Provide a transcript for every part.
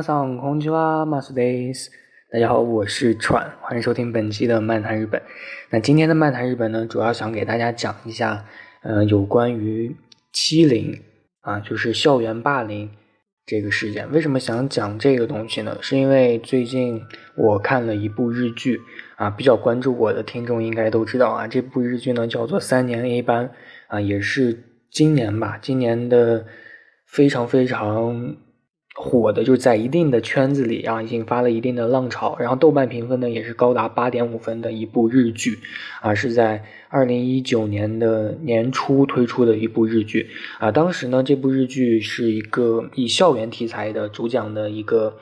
皆さんこんにちは、マスです。大家好，我是川，欢迎收听本期的漫谈日本。那今天的漫谈日本呢，主要想给大家讲一下，呃，有关于欺凌啊，就是校园霸凌这个事件。为什么想讲这个东西呢？是因为最近我看了一部日剧啊，比较关注我的听众应该都知道啊，这部日剧呢叫做《三年 A 班》啊，也是今年吧，今年的非常非常。 火的就是在一定的圈子里啊，引发了一定的浪潮。然后豆瓣评分呢也是高达八点五分的一部日剧，啊，是在二零一九年的年初推出的一部日剧。啊，当时呢这部日剧是一个以校园题材的主讲的一个，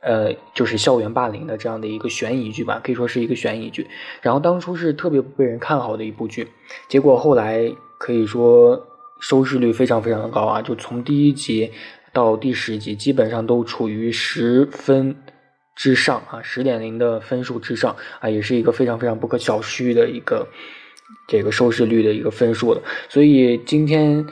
呃，就是校园霸凌的这样的一个悬疑剧吧，可以说是一个悬疑剧。然后当初是特别不被人看好的一部剧，结果后来可以说收视率非常非常的高啊，就从第一集。到第十集基本上都处于十分之上啊，十点零的分数之上啊，也是一个非常非常不可小觑的一个这个收视率的一个分数了。所以今天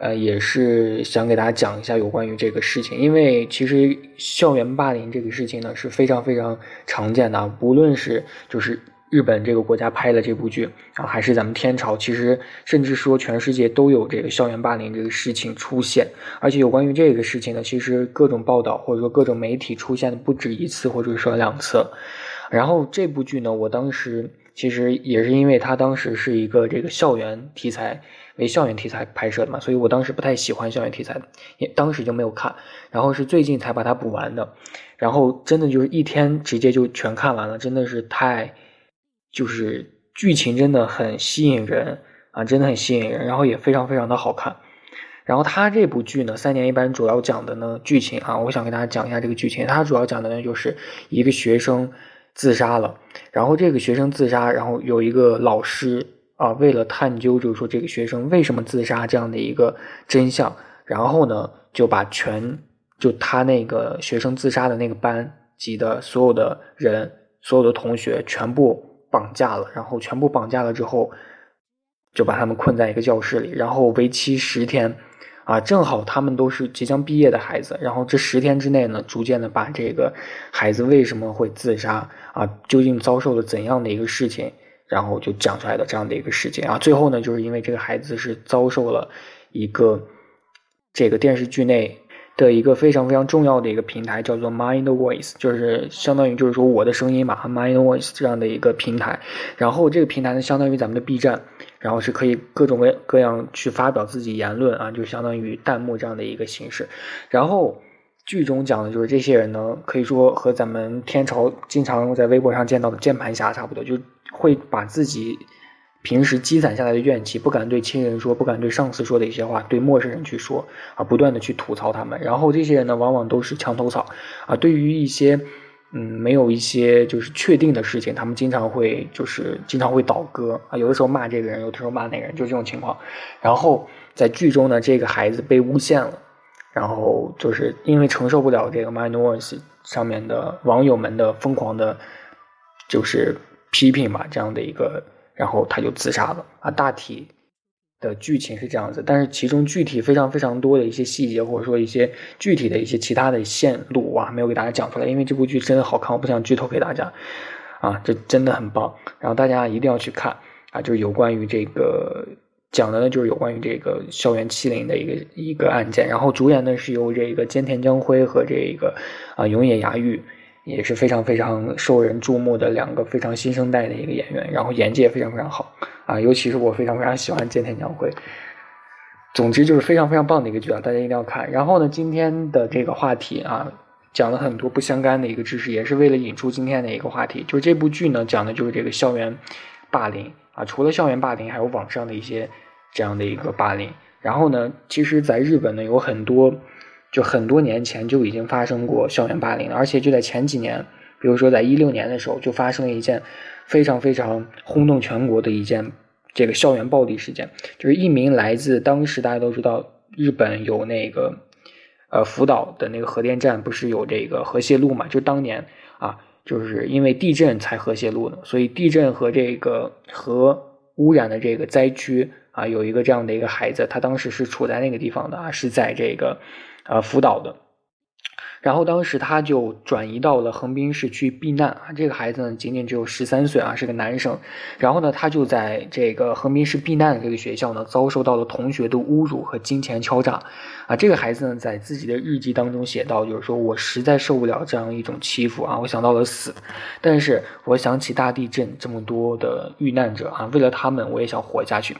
呃也是想给大家讲一下有关于这个事情，因为其实校园霸凌这个事情呢是非常非常常见的，不论是就是。日本这个国家拍的这部剧啊，还是咱们天朝，其实甚至说全世界都有这个校园霸凌这个事情出现，而且有关于这个事情呢，其实各种报道或者说各种媒体出现的不止一次或者说两次。然后这部剧呢，我当时其实也是因为它当时是一个这个校园题材为校园题材拍摄的嘛，所以我当时不太喜欢校园题材，也当时就没有看，然后是最近才把它补完的，然后真的就是一天直接就全看完了，真的是太。就是剧情真的很吸引人啊，真的很吸引人，然后也非常非常的好看。然后他这部剧呢，三年一班主要讲的呢剧情啊，我想给大家讲一下这个剧情。他主要讲的呢就是一个学生自杀了，然后这个学生自杀，然后有一个老师啊，为了探究就是说这个学生为什么自杀这样的一个真相，然后呢就把全就他那个学生自杀的那个班级的所有的人，所有的同学全部。绑架了，然后全部绑架了之后，就把他们困在一个教室里，然后为期十天，啊，正好他们都是即将毕业的孩子，然后这十天之内呢，逐渐的把这个孩子为什么会自杀啊，究竟遭受了怎样的一个事情，然后就讲出来的这样的一个事情啊，最后呢，就是因为这个孩子是遭受了一个这个电视剧内。的一个非常非常重要的一个平台叫做 Mind Voice，就是相当于就是说我的声音嘛，Mind Voice 这样的一个平台。然后这个平台呢，相当于咱们的 B 站，然后是可以各种各各样去发表自己言论啊，就相当于弹幕这样的一个形式。然后剧中讲的就是这些人呢，可以说和咱们天朝经常在微博上见到的键盘侠差不多，就会把自己。平时积攒下来的怨气，不敢对亲人说，不敢对上司说的一些话，对陌生人去说，啊，不断的去吐槽他们。然后这些人呢，往往都是墙头草，啊，对于一些，嗯，没有一些就是确定的事情，他们经常会就是经常会倒戈，啊，有的时候骂这个人，有的时候骂那个人，就这种情况。然后在剧中呢，这个孩子被诬陷了，然后就是因为承受不了这个 My Noise 上面的网友们的疯狂的，就是批评吧，这样的一个。然后他就自杀了啊！大体的剧情是这样子，但是其中具体非常非常多的一些细节，或者说一些具体的一些其他的线路啊，没有给大家讲出来，因为这部剧真的好看，我不想剧透给大家啊！这真的很棒，然后大家一定要去看啊！就是有关于这个讲的呢，就是有关于这个校园欺凌的一个一个案件，然后主演呢是由这个菅田将晖和这个啊永野芽郁。也是非常非常受人注目的两个非常新生代的一个演员，然后演技也非常非常好啊，尤其是我非常非常喜欢菅田将晖。总之就是非常非常棒的一个剧啊，大家一定要看。然后呢，今天的这个话题啊，讲了很多不相干的一个知识，也是为了引出今天的一个话题，就是这部剧呢讲的就是这个校园霸凌啊，除了校园霸凌，还有网上的一些这样的一个霸凌。然后呢，其实在日本呢有很多。就很多年前就已经发生过校园霸凌，而且就在前几年，比如说在一六年的时候，就发生了一件非常非常轰动全国的一件这个校园暴力事件，就是一名来自当时大家都知道日本有那个呃福岛的那个核电站不是有这个核泄漏嘛？就当年啊，就是因为地震才核泄漏的，所以地震和这个核污染的这个灾区啊，有一个这样的一个孩子，他当时是处在那个地方的啊，是在这个。呃，辅导的，然后当时他就转移到了横滨市去避难啊。这个孩子呢，仅仅只有十三岁啊，是个男生。然后呢，他就在这个横滨市避难的这个学校呢，遭受到了同学的侮辱和金钱敲诈啊。这个孩子呢，在自己的日记当中写到，就是说我实在受不了这样一种欺负啊，我想到了死。但是我想起大地震这么多的遇难者啊，为了他们，我也想活下去。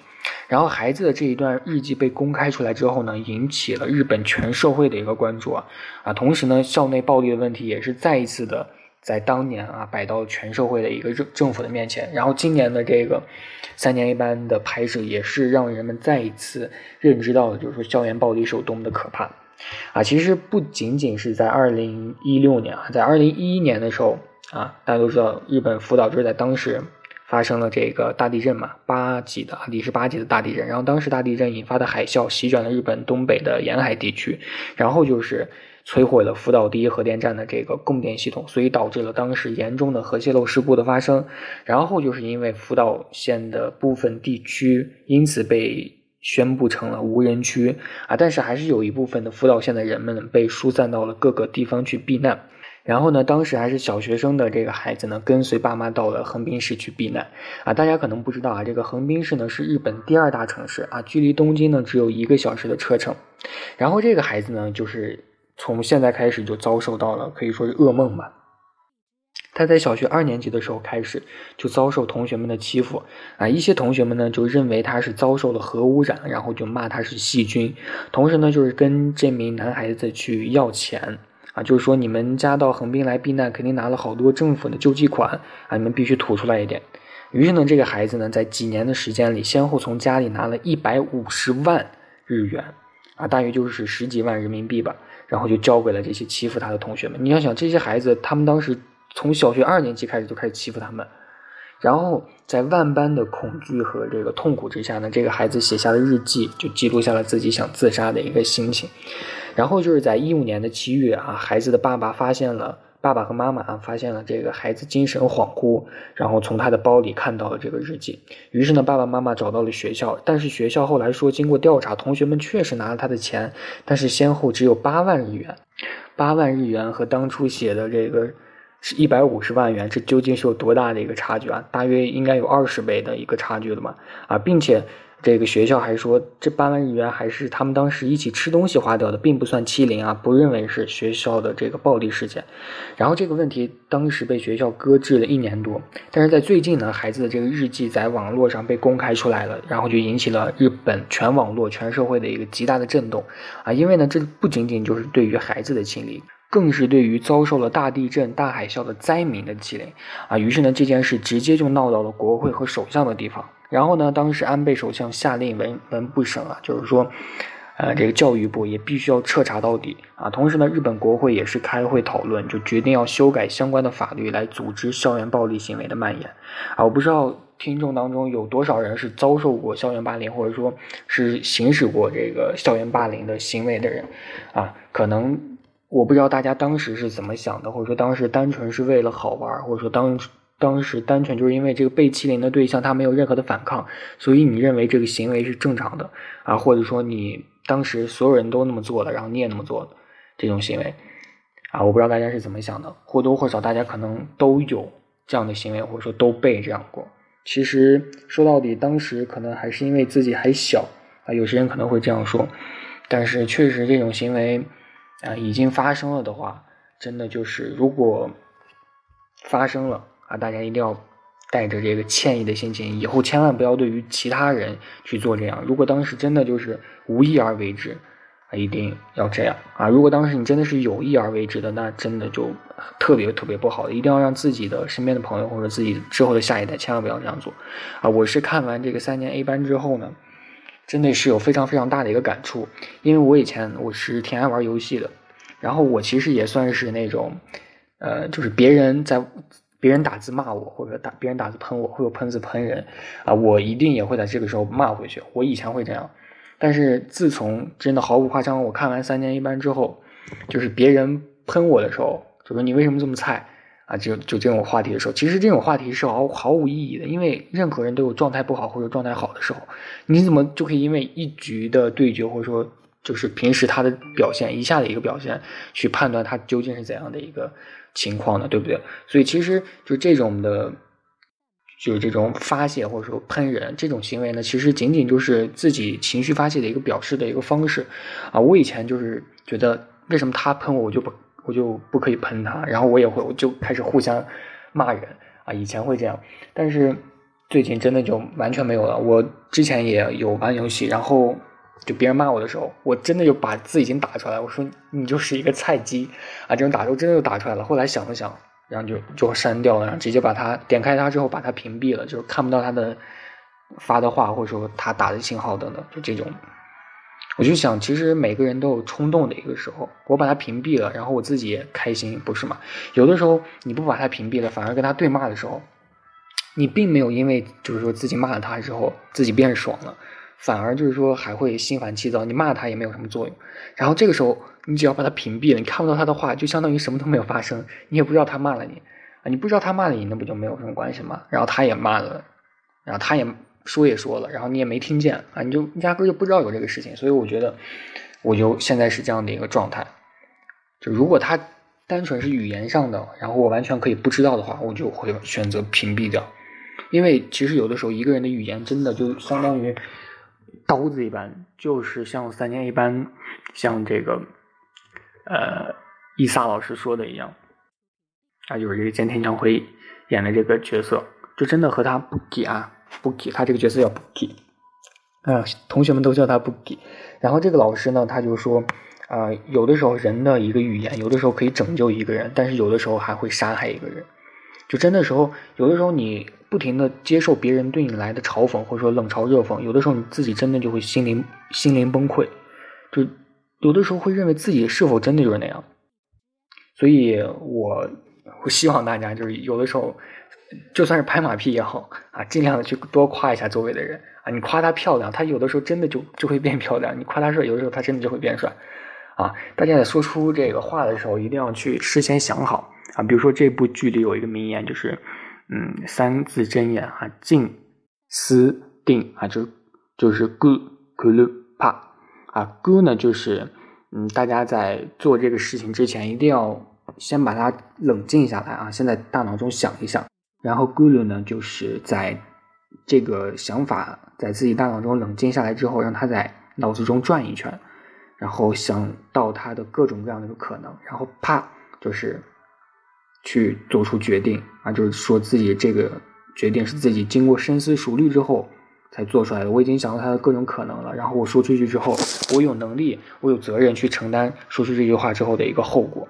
然后孩子的这一段日记被公开出来之后呢，引起了日本全社会的一个关注啊啊！同时呢，校内暴力的问题也是再一次的在当年啊摆到全社会的一个政政府的面前。然后今年的这个三年一班的拍摄也是让人们再一次认知到了，就是说校园暴力是有多么的可怕啊！其实不仅仅是在二零一六年啊，在二零一一年的时候啊，大家都知道日本福岛就是在当时。发生了这个大地震嘛，八级的，第十八级的大地震。然后当时大地震引发的海啸席卷了日本东北的沿海地区，然后就是摧毁了福岛第一核电站的这个供电系统，所以导致了当时严重的核泄漏事故的发生。然后就是因为福岛县的部分地区因此被宣布成了无人区啊，但是还是有一部分的福岛县的人们被疏散到了各个地方去避难。然后呢，当时还是小学生的这个孩子呢，跟随爸妈到了横滨市去避难啊。大家可能不知道啊，这个横滨市呢是日本第二大城市啊，距离东京呢只有一个小时的车程。然后这个孩子呢，就是从现在开始就遭受到了可以说是噩梦吧。他在小学二年级的时候开始就遭受同学们的欺负啊，一些同学们呢就认为他是遭受了核污染，然后就骂他是细菌，同时呢就是跟这名男孩子去要钱。啊，就是说你们家到横滨来避难，肯定拿了好多政府的救济款啊，你们必须吐出来一点。于是呢，这个孩子呢，在几年的时间里，先后从家里拿了一百五十万日元，啊，大约就是十几万人民币吧，然后就交给了这些欺负他的同学们。你要想，这些孩子他们当时从小学二年级开始就开始欺负他们，然后在万般的恐惧和这个痛苦之下呢，这个孩子写下了日记，就记录下了自己想自杀的一个心情。然后就是在一五年的七月啊，孩子的爸爸发现了，爸爸和妈妈啊发现了这个孩子精神恍惚，然后从他的包里看到了这个日记。于是呢，爸爸妈妈找到了学校，但是学校后来说，经过调查，同学们确实拿了他的钱，但是先后只有八万日元，八万日元和当初写的这个是一百五十万元，这究竟是有多大的一个差距啊？大约应该有二十倍的一个差距了嘛？啊，并且。这个学校还说，这八万日元还是他们当时一起吃东西花掉的，并不算欺凌啊，不认为是学校的这个暴力事件。然后这个问题当时被学校搁置了一年多，但是在最近呢，孩子的这个日记在网络上被公开出来了，然后就引起了日本全网络、全社会的一个极大的震动啊！因为呢，这不仅仅就是对于孩子的欺凌，更是对于遭受了大地震、大海啸的灾民的欺凌啊！于是呢，这件事直接就闹到了国会和首相的地方。然后呢，当时安倍首相下令文文部省啊，就是说，呃，这个教育部也必须要彻查到底啊。同时呢，日本国会也是开会讨论，就决定要修改相关的法律来组织校园暴力行为的蔓延啊。我不知道听众当中有多少人是遭受过校园霸凌，或者说是行使过这个校园霸凌的行为的人啊。可能我不知道大家当时是怎么想的，或者说当时单纯是为了好玩，或者说当。当时单纯就是因为这个被欺凌的对象他没有任何的反抗，所以你认为这个行为是正常的啊，或者说你当时所有人都那么做了，然后你也那么做这种行为啊，我不知道大家是怎么想的，或多或少大家可能都有这样的行为，或者说都被这样过。其实说到底，当时可能还是因为自己还小啊，有些人可能会这样说，但是确实这种行为啊已经发生了的话，真的就是如果发生了。啊，大家一定要带着这个歉意的心情，以后千万不要对于其他人去做这样。如果当时真的就是无意而为之，啊，一定要这样啊。如果当时你真的是有意而为之的，那真的就特别特别不好。一定要让自己的身边的朋友或者自己之后的下一代千万不要这样做啊。我是看完这个三年 A 班之后呢，真的是有非常非常大的一个感触，因为我以前我是挺爱玩游戏的，然后我其实也算是那种，呃，就是别人在。别人打字骂我，或者打别人打字喷我，会有喷字喷人，啊，我一定也会在这个时候骂回去。我以前会这样，但是自从真的毫不夸张，我看完三年一班之后，就是别人喷我的时候，就说你为什么这么菜啊？就就这种话题的时候，其实这种话题是毫毫无意义的，因为任何人都有状态不好或者状态好的时候，你怎么就可以因为一局的对决或者说？就是平时他的表现，一下的一个表现，去判断他究竟是怎样的一个情况呢，对不对？所以其实就这种的，就是这种发泄或者说喷人这种行为呢，其实仅仅就是自己情绪发泄的一个表示的一个方式啊。我以前就是觉得，为什么他喷我，我就不我就不可以喷他，然后我也会我就开始互相骂人啊。以前会这样，但是最近真的就完全没有了。我之前也有玩游戏，然后。就别人骂我的时候，我真的就把字已经打出来。我说你就是一个菜鸡啊！这种打斗真的就打出来了。后来想了想，然后就就删掉了，然后直接把它点开它之后把它屏蔽了，就是看不到他的发的话或者说他打的信号等等，就这种。我就想，其实每个人都有冲动的一个时候，我把它屏蔽了，然后我自己也开心，不是吗？有的时候你不把它屏蔽了，反而跟他对骂的时候，你并没有因为就是说自己骂了他之后自己变爽了。反而就是说还会心烦气躁，你骂他也没有什么作用。然后这个时候，你只要把他屏蔽了，你看不到他的话，就相当于什么都没有发生，你也不知道他骂了你啊，你不知道他骂了你，那不就没有什么关系吗？然后他也骂了，然后他也说也说了，然后你也没听见啊，你就压根就不知道有这个事情。所以我觉得，我就现在是这样的一个状态。就如果他单纯是语言上的，然后我完全可以不知道的话，我就会选择屏蔽掉。因为其实有的时候一个人的语言真的就相当于。刀子一般，就是像三年一般，像这个，呃，伊萨老师说的一样，啊，就是这个菅田将晖演的这个角色，就真的和他不给不给他这个角色叫不给，啊，同学们都叫他不给。然后这个老师呢，他就说，啊，有的时候人的一个语言，有的时候可以拯救一个人，但是有的时候还会杀害一个人。就真的时候，有的时候你不停的接受别人对你来的嘲讽，或者说冷嘲热讽，有的时候你自己真的就会心灵心灵崩溃，就有的时候会认为自己是否真的就是那样。所以我我希望大家就是有的时候，就算是拍马屁也好啊，尽量的去多夸一下周围的人啊，你夸她漂亮，她有的时候真的就就会变漂亮；你夸她帅，有的时候她真的就会变帅。啊，大家在说出这个话的时候，一定要去事先想好啊。比如说这部剧里有一个名言，就是嗯，三字真言啊，静思定啊，就就是 good good pa 啊顾呢就是嗯，大家在做这个事情之前，一定要先把它冷静下来啊，先在大脑中想一想。然后 good 呢，就是在这个想法在自己大脑中冷静下来之后，让它在脑子中转一圈。然后想到他的各种各样的一个可能，然后啪，就是去做出决定啊，就是说自己这个决定是自己经过深思熟虑之后才做出来的。我已经想到他的各种可能了，然后我说出去之后，我有能力，我有责任去承担说出这句话之后的一个后果。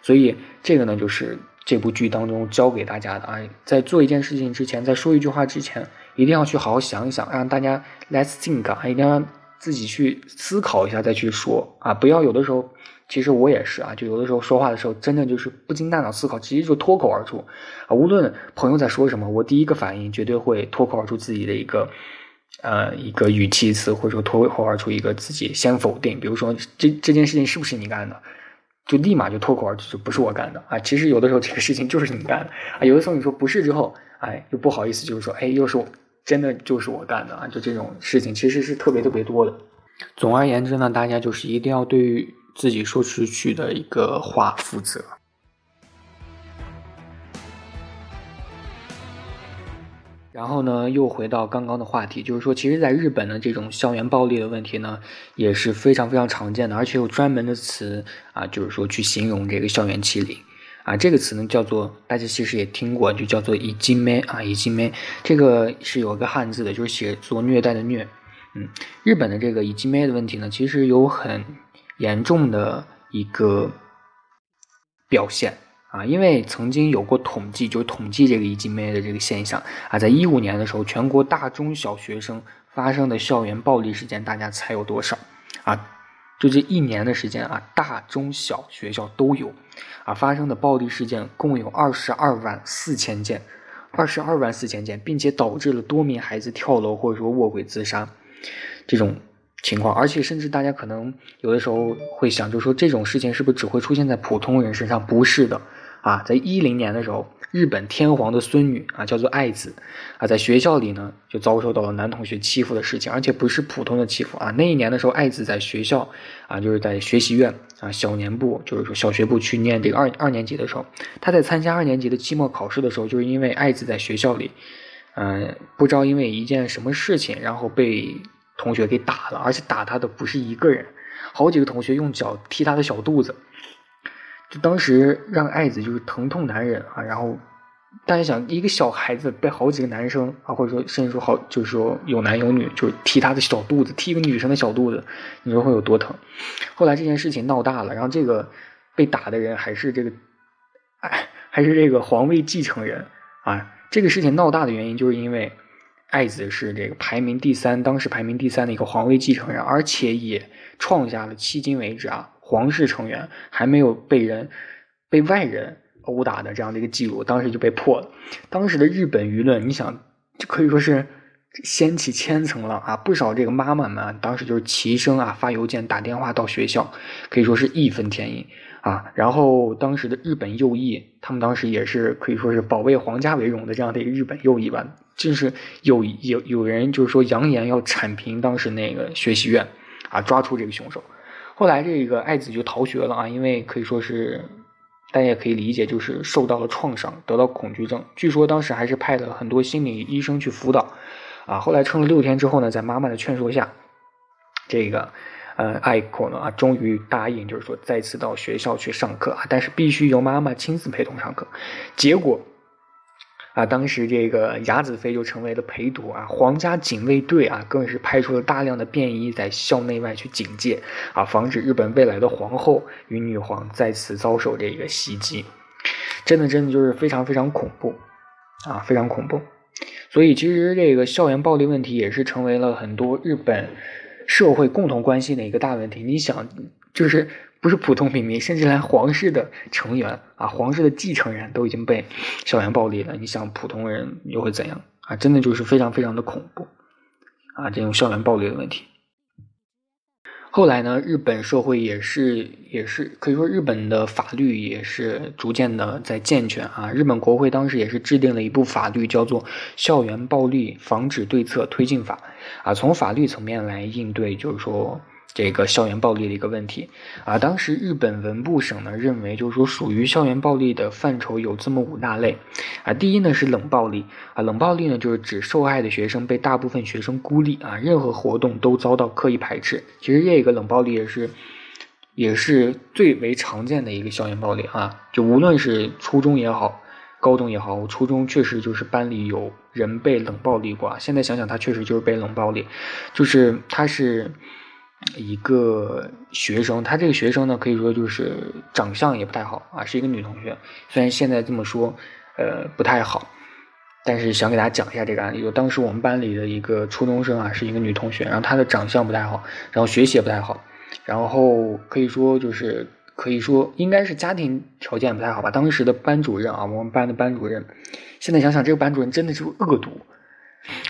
所以这个呢，就是这部剧当中教给大家的啊，在做一件事情之前，在说一句话之前，一定要去好好想一想，让大家 let's think 啊，一定要。自己去思考一下再去说啊，不要有的时候，其实我也是啊，就有的时候说话的时候，真的就是不经大脑思考，直接就脱口而出啊。无论朋友在说什么，我第一个反应绝对会脱口而出自己的一个呃一个语气词，或者说脱口而出一个自己先否定，比如说这这件事情是不是你干的，就立马就脱口而出，就不是我干的啊。其实有的时候这个事情就是你干的啊，有的时候你说不是之后，哎，又不好意思，就是说，哎，又是我。真的就是我干的啊！就这种事情其实是特别特别多的。总而言之呢，大家就是一定要对自己说出去的一个话负责。然后呢，又回到刚刚的话题，就是说，其实，在日本的这种校园暴力的问题呢，也是非常非常常见的，而且有专门的词啊，就是说去形容这个校园欺凌。啊，这个词呢叫做，大家其实也听过，就叫做“以金妹”啊，“以金妹”这个是有一个汉字的，就是写作虐待的“虐”。嗯，日本的这个“以金妹”的问题呢，其实有很严重的一个表现啊，因为曾经有过统计，就统计这个“以金妹”的这个现象啊，在一五年的时候，全国大中小学生发生的校园暴力事件，大家猜有多少啊？就这一年的时间啊，大中小学校都有，啊发生的暴力事件共有二十二万四千件，二十二万四千件，并且导致了多名孩子跳楼或者说卧轨自杀，这种情况，而且甚至大家可能有的时候会想，就是说这种事情是不是只会出现在普通人身上？不是的，啊，在一零年的时候日本天皇的孙女啊，叫做爱子啊，在学校里呢就遭受到了男同学欺负的事情，而且不是普通的欺负啊。那一年的时候，爱子在学校啊，就是在学习院啊小年部，就是说小学部去念这个二二年级的时候，他在参加二年级的期末考试的时候，就是因为爱子在学校里，嗯，不知道因为一件什么事情，然后被同学给打了，而且打他的不是一个人，好几个同学用脚踢他的小肚子。就当时让爱子就是疼痛难忍啊，然后大家想，一个小孩子被好几个男生啊，或者说甚至说好，就是说有男有女，就是踢他的小肚子，踢一个女生的小肚子，你说会有多疼？后来这件事情闹大了，然后这个被打的人还是这个，哎，还是这个皇位继承人啊。这个事情闹大的原因，就是因为爱子是这个排名第三，当时排名第三的一个皇位继承人，而且也创下了迄今为止啊。皇室成员还没有被人被外人殴打的这样的一个记录，当时就被破了。当时的日本舆论，你想，就可以说是掀起千层浪啊！不少这个妈妈们当时就是齐声啊发邮件、打电话到学校，可以说是义愤填膺啊。然后当时的日本右翼，他们当时也是可以说是保卫皇家为荣的这样的一个日本右翼吧，就是有有有人就是说扬言要铲平当时那个学习院啊，抓出这个凶手。后来这个爱子就逃学了啊，因为可以说是大家也可以理解，就是受到了创伤，得到恐惧症。据说当时还是派了很多心理医生去辅导啊。后来撑了六天之后呢，在妈妈的劝说下，这个呃爱子呢啊终于答应，就是说再次到学校去上课啊，但是必须由妈妈亲自陪同上课。结果。啊，当时这个雅子妃就成为了陪读啊，皇家警卫队啊，更是派出了大量的便衣在校内外去警戒啊，防止日本未来的皇后与女皇再次遭受这个袭击。真的，真的就是非常非常恐怖啊，非常恐怖。所以，其实这个校园暴力问题也是成为了很多日本社会共同关心的一个大问题。你想，就是。不是普通平民，甚至连皇室的成员啊，皇室的继承人都已经被校园暴力了。你想，普通人又会怎样啊？真的就是非常非常的恐怖啊！这种校园暴力的问题。后来呢，日本社会也是也是可以说，日本的法律也是逐渐的在健全啊。日本国会当时也是制定了一部法律，叫做《校园暴力防止对策推进法》啊，从法律层面来应对，就是说。这个校园暴力的一个问题啊，当时日本文部省呢认为，就是说属于校园暴力的范畴有这么五大类啊。第一呢是冷暴力啊，冷暴力呢就是指受害的学生被大部分学生孤立啊，任何活动都遭到刻意排斥。其实这个冷暴力也是也是最为常见的一个校园暴力啊，就无论是初中也好，高中也好，我初中确实就是班里有人被冷暴力过，现在想想他确实就是被冷暴力，就是他是。一个学生，他这个学生呢，可以说就是长相也不太好啊，是一个女同学。虽然现在这么说，呃，不太好，但是想给大家讲一下这个案例。就当时我们班里的一个初中生啊，是一个女同学，然后她的长相不太好，然后学习也不太好，然后可以说就是可以说应该是家庭条件不太好吧。当时的班主任啊，我们班的班主任，现在想想这个班主任真的是恶毒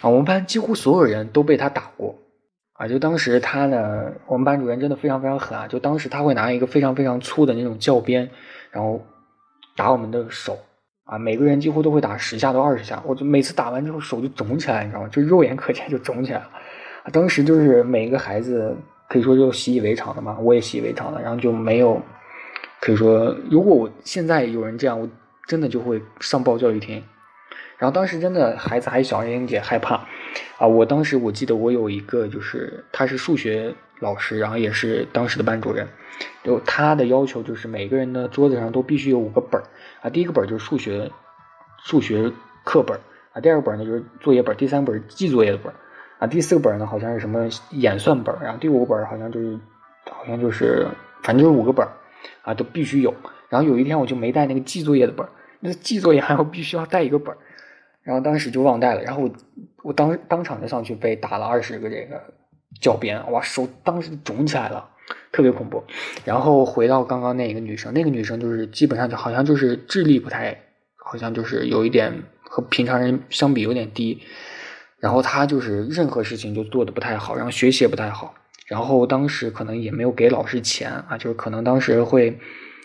啊，我们班几乎所有人都被他打过。啊，就当时他呢，我们班主任真的非常非常狠啊！就当时他会拿一个非常非常粗的那种教鞭，然后打我们的手啊，每个人几乎都会打十下到二十下。我就每次打完之后手就肿起来，你知道吗？就肉眼可见就肿起来了。当时就是每一个孩子可以说就习以为常的嘛，我也习以为常了，然后就没有可以说，如果我现在有人这样，我真的就会上报教育厅。然后当时真的孩子还小，有点害怕。啊，我当时我记得我有一个，就是他是数学老师，然后也是当时的班主任，就他的要求就是每个人的桌子上都必须有五个本儿。啊，第一个本儿就是数学数学课本啊，第二个本儿呢就是作业本，第三本是记作业的本啊，第四个本呢好像是什么演算本，然后第五个本好像就是好像就是反正就是五个本啊，都必须有。然后有一天我就没带那个记作业的本那记作业还要必须要带一个本然后当时就忘带了，然后我我当当场就上去被打了二十个这个教鞭，哇，手当时肿起来了，特别恐怖。然后回到刚刚那个女生，那个女生就是基本上就好像就是智力不太，好像就是有一点和平常人相比有点低。然后她就是任何事情就做的不太好，然后学习也不太好。然后当时可能也没有给老师钱啊，就是可能当时会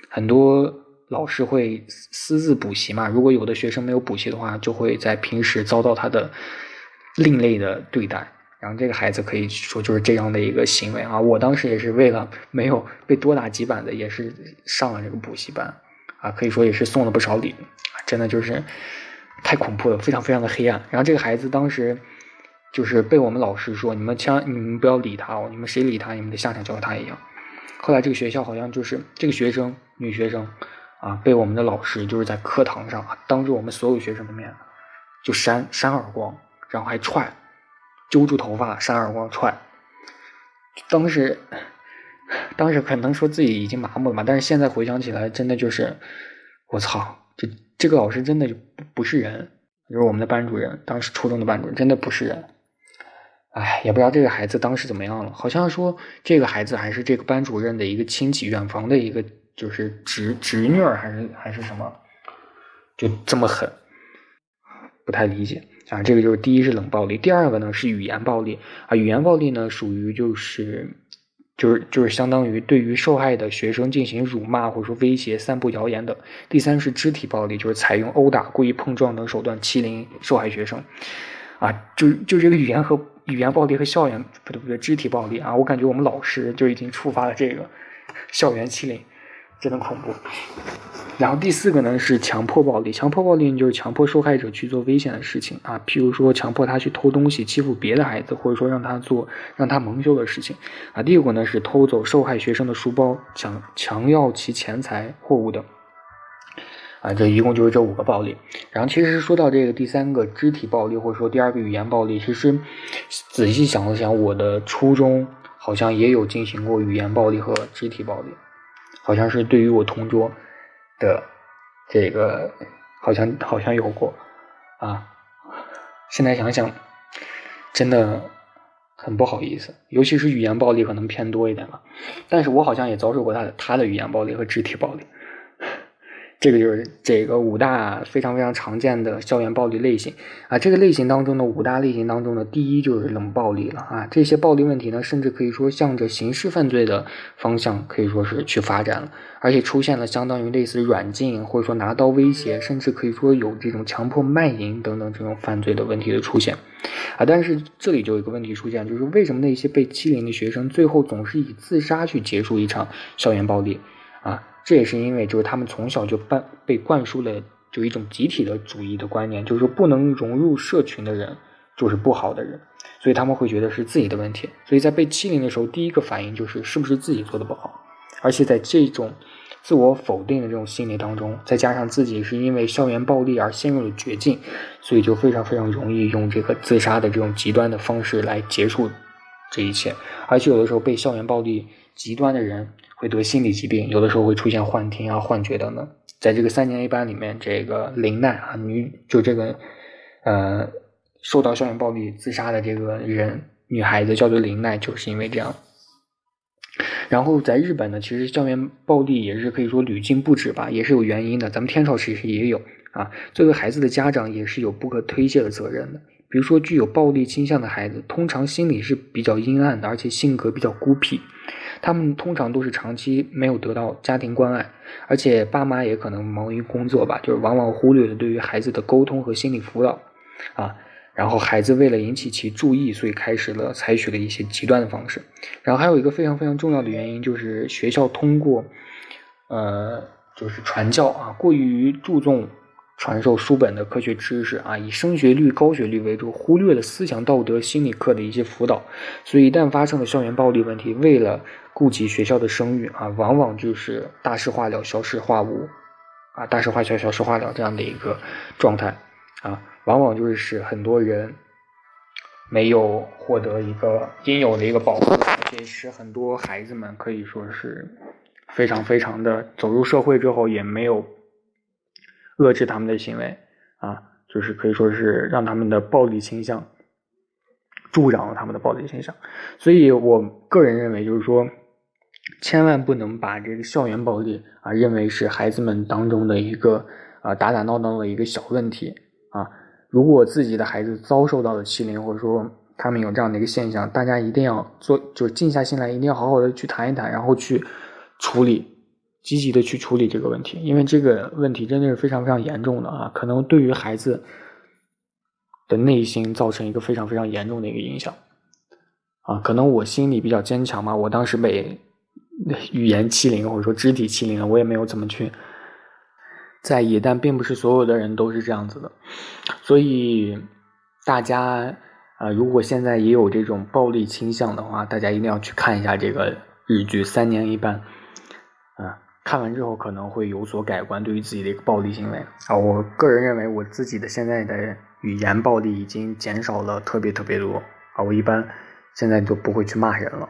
很多老师会私自补习嘛，如果有的学生没有补习的话，就会在平时遭到他的另类的对待。然后这个孩子可以说就是这样的一个行为啊！我当时也是为了没有被多打几板子，也是上了这个补习班啊，可以说也是送了不少礼，真的就是太恐怖了，非常非常的黑暗。然后这个孩子当时就是被我们老师说：“你们千万你们不要理他哦，你们谁理他，你们的下场就和他一样。”后来这个学校好像就是这个学生女学生啊，被我们的老师就是在课堂上当着我们所有学生的面就扇扇耳光，然后还踹。揪住头发扇耳光踹，当时，当时可能说自己已经麻木了嘛，但是现在回想起来，真的就是我操，这这个老师真的就不不是人，就是我们的班主任，当时初中的班主任真的不是人，哎，也不知道这个孩子当时怎么样了，好像说这个孩子还是这个班主任的一个亲戚，远房的一个就是侄侄女还是还是什么，就这么狠，不太理解。啊，这个就是第一是冷暴力，第二个呢是语言暴力啊。语言暴力呢属于就是就是就是相当于对于受害的学生进行辱骂或者说威胁、散布谣言等。第三是肢体暴力，就是采用殴打、故意碰撞等手段欺凌受害学生。啊，就就这个语言和语言暴力和校园不对不对，肢体暴力啊，我感觉我们老师就已经触发了这个校园欺凌。真的恐怖。然后第四个呢是强迫暴力，强迫暴力就是强迫受害者去做危险的事情啊，譬如说强迫他去偷东西、欺负别的孩子，或者说让他做让他蒙羞的事情啊。第五个呢是偷走受害学生的书包、强强要其钱财货物等啊。这一共就是这五个暴力。然后其实说到这个第三个肢体暴力，或者说第二个语言暴力，其实仔细想了想，我的初中好像也有进行过语言暴力和肢体暴力。好像是对于我同桌的这个，好像好像有过啊。现在想想，真的很不好意思，尤其是语言暴力可能偏多一点吧。但是我好像也遭受过他的他的语言暴力和肢体暴力。这个就是这个五大非常非常常见的校园暴力类型。啊，这个类型当中的五大类型当中的第一就是冷暴力了啊，这些暴力问题呢，甚至可以说向着刑事犯罪的方向可以说是去发展了，而且出现了相当于类似软禁或者说拿刀威胁，甚至可以说有这种强迫卖淫等等这种犯罪的问题的出现。啊，但是这里就有一个问题出现，就是为什么那些被欺凌的学生最后总是以自杀去结束一场校园暴力啊？这也是因为，就是他们从小就被被灌输了就一种集体的主义的观念，就是说不能融入社群的人就是不好的人，所以他们会觉得是自己的问题。所以在被欺凌的时候，第一个反应就是是不是自己做的不好。而且在这种自我否定的这种心理当中，再加上自己是因为校园暴力而陷入了绝境，所以就非常非常容易用这个自杀的这种极端的方式来结束这一切。而且有的时候被校园暴力极端的人。会得心理疾病，有的时候会出现幻听啊、幻觉等等。在这个三年 A 班里面，这个林奈啊，女就这个呃受到校园暴力自杀的这个人，女孩子叫做林奈，就是因为这样。然后在日本呢，其实校园暴力也是可以说屡禁不止吧，也是有原因的。咱们天朝其实也有啊。作为孩子的家长也是有不可推卸的责任的。比如说，具有暴力倾向的孩子，通常心理是比较阴暗的，而且性格比较孤僻。他们通常都是长期没有得到家庭关爱，而且爸妈也可能忙于工作吧，就是往往忽略了对于孩子的沟通和心理辅导，啊，然后孩子为了引起其注意，所以开始了采取了一些极端的方式。然后还有一个非常非常重要的原因，就是学校通过，呃，就是传教啊，过于注重。传授书本的科学知识啊，以升学率、高学历为主，忽略了思想道德、心理课的一些辅导。所以，一旦发生了校园暴力问题，为了顾及学校的声誉啊，往往就是大事化了、小事化无啊，大事化小、小事化了这样的一个状态啊，往往就是使很多人没有获得一个应有的一个保护，而且使很多孩子们可以说是非常非常的走入社会之后也没有。遏制他们的行为，啊，就是可以说是让他们的暴力倾向助长了他们的暴力倾向，所以我个人认为，就是说，千万不能把这个校园暴力啊认为是孩子们当中的一个啊打打闹闹的一个小问题啊。如果自己的孩子遭受到了欺凌，或者说他们有这样的一个现象，大家一定要做，就是静下心来，一定要好好的去谈一谈，然后去处理。积极的去处理这个问题，因为这个问题真的是非常非常严重的啊，可能对于孩子的内心造成一个非常非常严重的一个影响啊。可能我心里比较坚强嘛，我当时被 语言欺凌或者说肢体欺凌，我也没有怎么去在意，但并不是所有的人都是这样子的，所以大家。啊，如果现在也有这种暴力倾向的话，大家一定要去看一下这个日剧《三年一班》。啊，看完之后可能会有所改观，对于自己的一个暴力行为啊，我个人认为我自己的现在的语言暴力已经减少了特别特别多啊，我一般现在都不会去骂人了，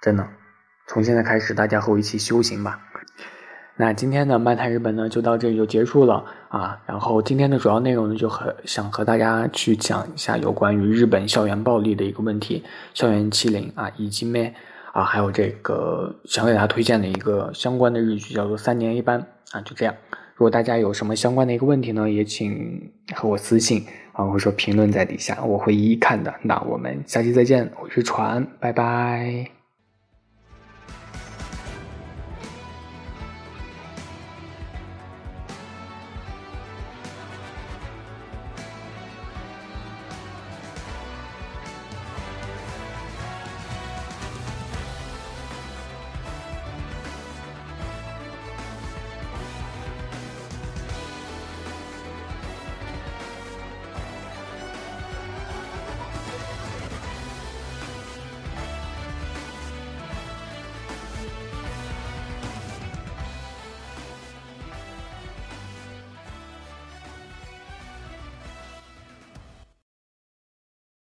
真的。从现在开始，大家和我一起修行吧。那今天的漫谈日本呢，就到这里就结束了啊。然后今天的主要内容呢，就和想和大家去讲一下有关于日本校园暴力的一个问题，校园欺凌啊，以及咩啊，还有这个想给大家推荐的一个相关的日剧，叫做《三年一班》啊。就这样，如果大家有什么相关的一个问题呢，也请和我私信啊，或者说评论在底下，我会一一看的。那我们下期再见，我是船，拜拜。